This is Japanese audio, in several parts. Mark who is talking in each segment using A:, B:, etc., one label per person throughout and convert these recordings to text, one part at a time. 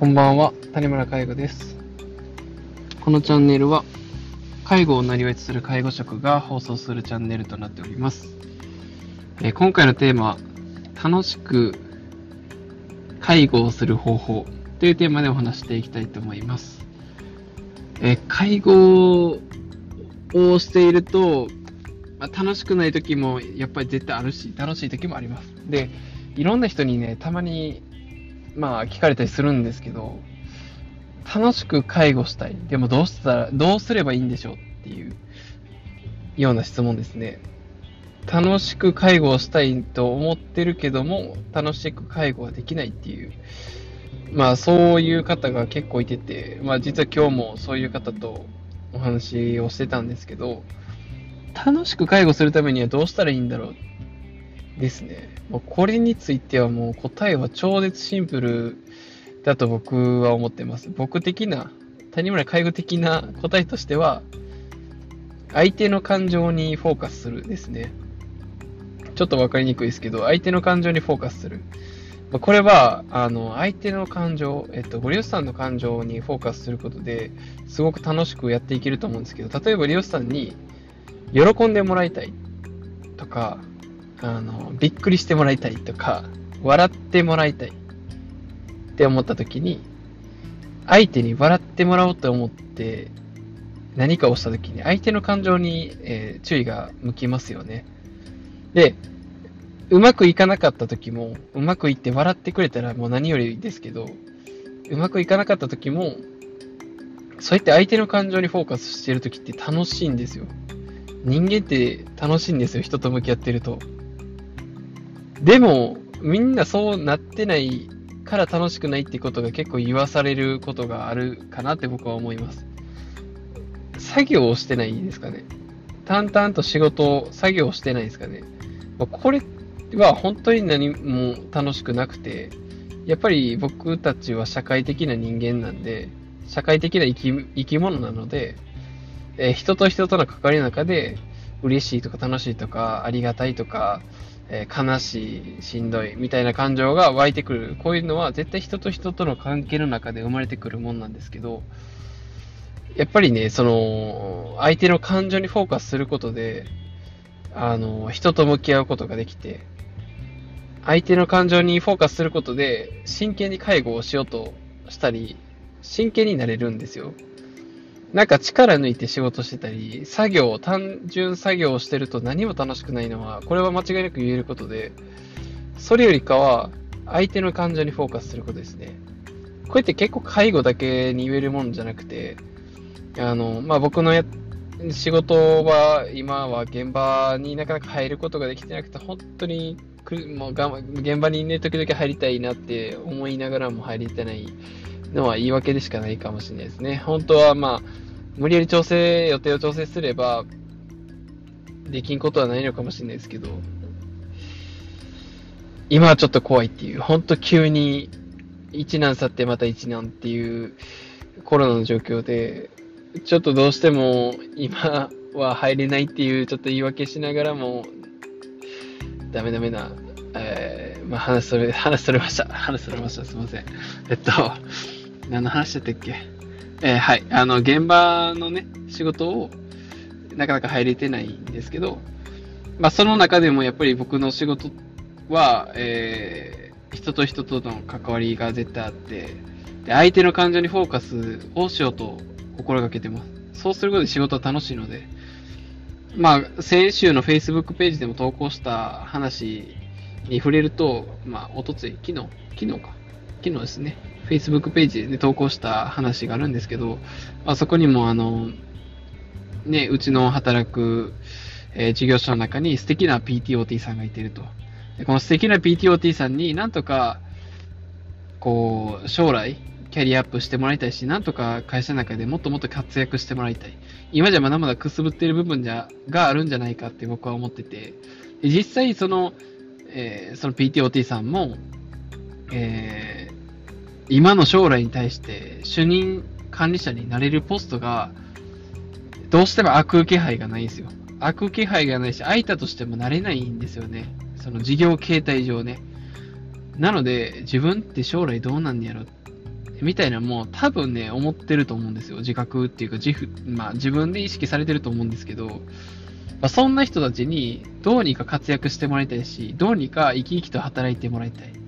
A: こんばんは、谷村介護です。このチャンネルは、介護をなりわいとする介護職が放送するチャンネルとなっております。え今回のテーマは、楽しく介護をする方法というテーマでお話していきたいと思います。え介護をしていると、まあ、楽しくない時もやっぱり絶対あるし、楽しい時もあります。で、いろんな人にね、たまにまあ聞かれたりするんですけど、楽しく介護したい。でもどうしたら、どうすればいいんでしょうっていうような質問ですね。楽しく介護をしたいと思ってるけども、楽しく介護はできないっていう、まあそういう方が結構いてて、まあ実は今日もそういう方とお話をしてたんですけど、楽しく介護するためにはどうしたらいいんだろうですね。これについてはもう答えは超絶シンプルだと僕は思ってます。僕的な、谷村介護的な答えとしては、相手の感情にフォーカスするですね。ちょっとわかりにくいですけど、相手の感情にフォーカスする。これは、あの、相手の感情、えっと、ご利用者さんの感情にフォーカスすることで、すごく楽しくやっていけると思うんですけど、例えば利用者さんに、喜んでもらいたいとか、あの、びっくりしてもらいたいとか、笑ってもらいたいって思った時に、相手に笑ってもらおうと思って何かをした時に、相手の感情に、えー注意が向きますよね。で、うまくいかなかった時も、うまくいって笑ってくれたらもう何よりですけど、うまくいかなかった時も、そうやって相手の感情にフォーカスしてる時って楽しいんですよ。人間って楽しいんですよ、人と向き合ってると。でも、みんなそうなってないから楽しくないってことが結構言わされることがあるかなって僕は思います。作業をしてないですかね。淡々と仕事を、作業してないですかね。まあこれは本当に何も楽しくなくて、やっぱり僕たちは社会的な人間なんで、社会的な生き生き物なので、えー人と人との関わりの中で、嬉しいとか楽しいとか、ありがたいとか、えー悲しい、しんどいみたいな感情が湧いてくる。こういうのは絶対人と人との関係の中で生まれてくるもんなんですけど、やっぱりね、その、相手の感情にフォーカスすることで、あの、人と向き合うことができて、相手の感情にフォーカスすることで、真剣に介護をしようとしたり、真剣になれるんですよ。なんか力抜いて仕事してたり、作業、単純作業をしてると何も楽しくないのは、これは間違いなく言えることで、それよりかは、相手の感情にフォーカスすることですね。こうやって結構介護だけに言えるもんじゃなくて、あの、まあ、僕のや、仕事は、今は現場になかなか入ることができてなくて、本当にく、もうが現場にね、時々入りたいなって思いながらも入りたないのは言い訳でしかないかもしれないですね。本当はまあ、無理やり調整、予定を調整すれば、できんことはないのかもしれないですけど、今はちょっと怖いっていう、本当急に一難去ってまた一難っていうコロナの状況で、ちょっとどうしても今は入れないっていうちょっと言い訳しながらも、ダメダメな、えー、まあ話それ、話それました。話それました。すいません。えっと、何の話だったっけ？えーはい。あの、現場のね、仕事をなかなか入れてないんですけど、まあその中でもやっぱり僕の仕事は、えー人と人との関わりが絶対あって、で相手の感情にフォーカスをしようと心がけてます。そうすることで仕事は楽しいので、まあ、先週の Facebook ページでも投稿した話に触れると、まあ、おとつい、昨日、昨日か。昨日ですね。Facebook ページで投稿した話があるんですけど、あ、そこにもあの、ね、うちの働く、えー事業所の中に素敵な PTOT さんがいてると。でこの素敵な PTOT さんになんとか、こう、将来、キャリアアップしてもらいたいし、なんとか会社の中でもっともっと活躍してもらいたい。今じゃまだまだくすぶっている部分じゃ、があるんじゃないかって僕は思ってて、で実際その、えーその PTOT さんも、えー今の将来に対して主任管理者になれるポストが、どうしても悪気配がないんですよ。悪気配がないし、空いたとしてもなれないんですよね。その事業形態上ね。なので、自分って将来どうなんやろみたいなもう多分ね、思ってると思うんですよ。自覚っていうか自負、まあ自分で意識されてると思うんですけど、まあ、そんな人たちにどうにか活躍してもらいたいし、どうにか生き生きと働いてもらいたい。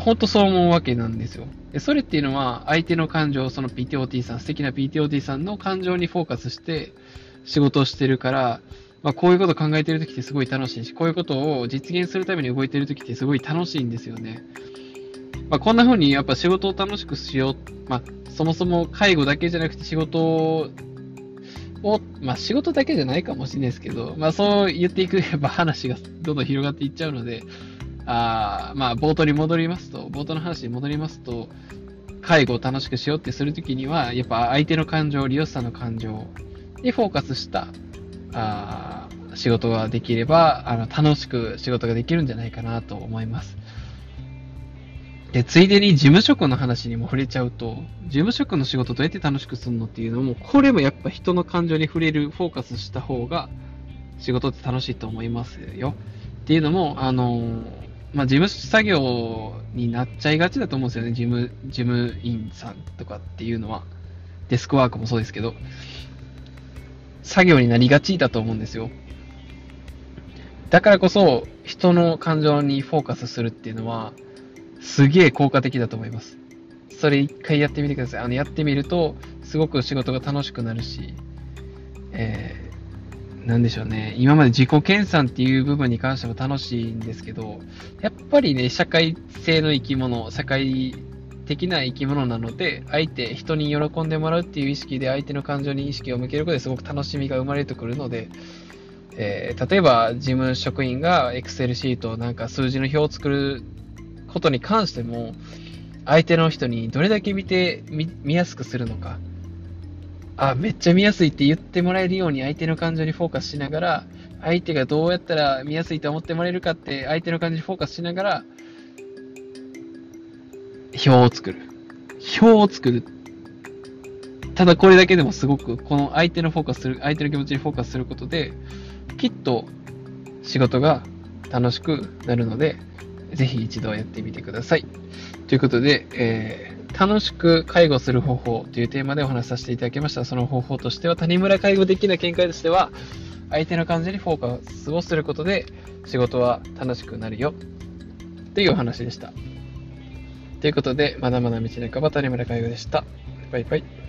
A: 本当そう思うわけなんですよ。でそれっていうのは相手の感情、その PTOT さん、素敵な PTOT さんの感情にフォーカスして仕事をしてるから、まあ、こういうことを考えてるときってすごい楽しいし、こういうことを実現するために動いてるときってすごい楽しいんですよね。まあ、こんな風にやっぱ仕事を楽しくしよう。まあ、そもそも介護だけじゃなくて仕事を、まあ、仕事だけじゃないかもしれないですけど、まあ、そう言っていくやっぱ話がどんどん広がっていっちゃうので、あまあ、冒頭に戻りますと、冒頭の話に戻りますと、介護を楽しくしようってするときには、やっぱ相手の感情、利用者の感情にフォーカスしたあ仕事ができればあの楽しく仕事ができるんじゃないかなと思います。で、ついでに事務職の話にも触れちゃうと、事務職の仕事どうやって楽しくするのっていうのも、これもやっぱ人の感情に触れる、フォーカスした方が仕事って楽しいと思いますよ。っていうのも、あの、まあ、事務作業になっちゃいがちだと思うんですよね。事務、事務員さんとかっていうのは。デスクワークもそうですけど。作業になりがちだと思うんですよ。だからこそ、人の感情にフォーカスするっていうのは、すげえ効果的だと思います。それ一回やってみてください。あの、やってみると、すごく仕事が楽しくなるし、え、なんでしょうね。今まで自己研鑽っていう部分に関しても楽しいんですけど、やっぱりね、社会性の生き物、社会的な生き物なので、相手、人に喜んでもらうっていう意識で相手の感情に意識を向けることですごく楽しみが生まれてくるので、えー、例えば事務職員が Excel シート、なんか数字の表を作ることに関しても、相手の人にどれだけ見て見、見やすくするのか。あ、めっちゃ見やすいって言ってもらえるように相手の感情にフォーカスしながら、相手がどうやったら見やすいと思ってもらえるかって相手の感情にフォーカスしながら、表を作る。表を作る。ただこれだけでもすごく、この相手のフォーカスする、相手の気持ちにフォーカスすることで、きっと仕事が楽しくなるので、ぜひ一度やってみてください。ということで、えー、楽しく介護する方法というテーマでお話しさせていただきました。その方法としては、谷村介護的な見解としては、相手の感じにフォーカスをすることで仕事は楽しくなるよというお話でした。ということで、まだまだ道半ば谷村介護でした。バイバイ。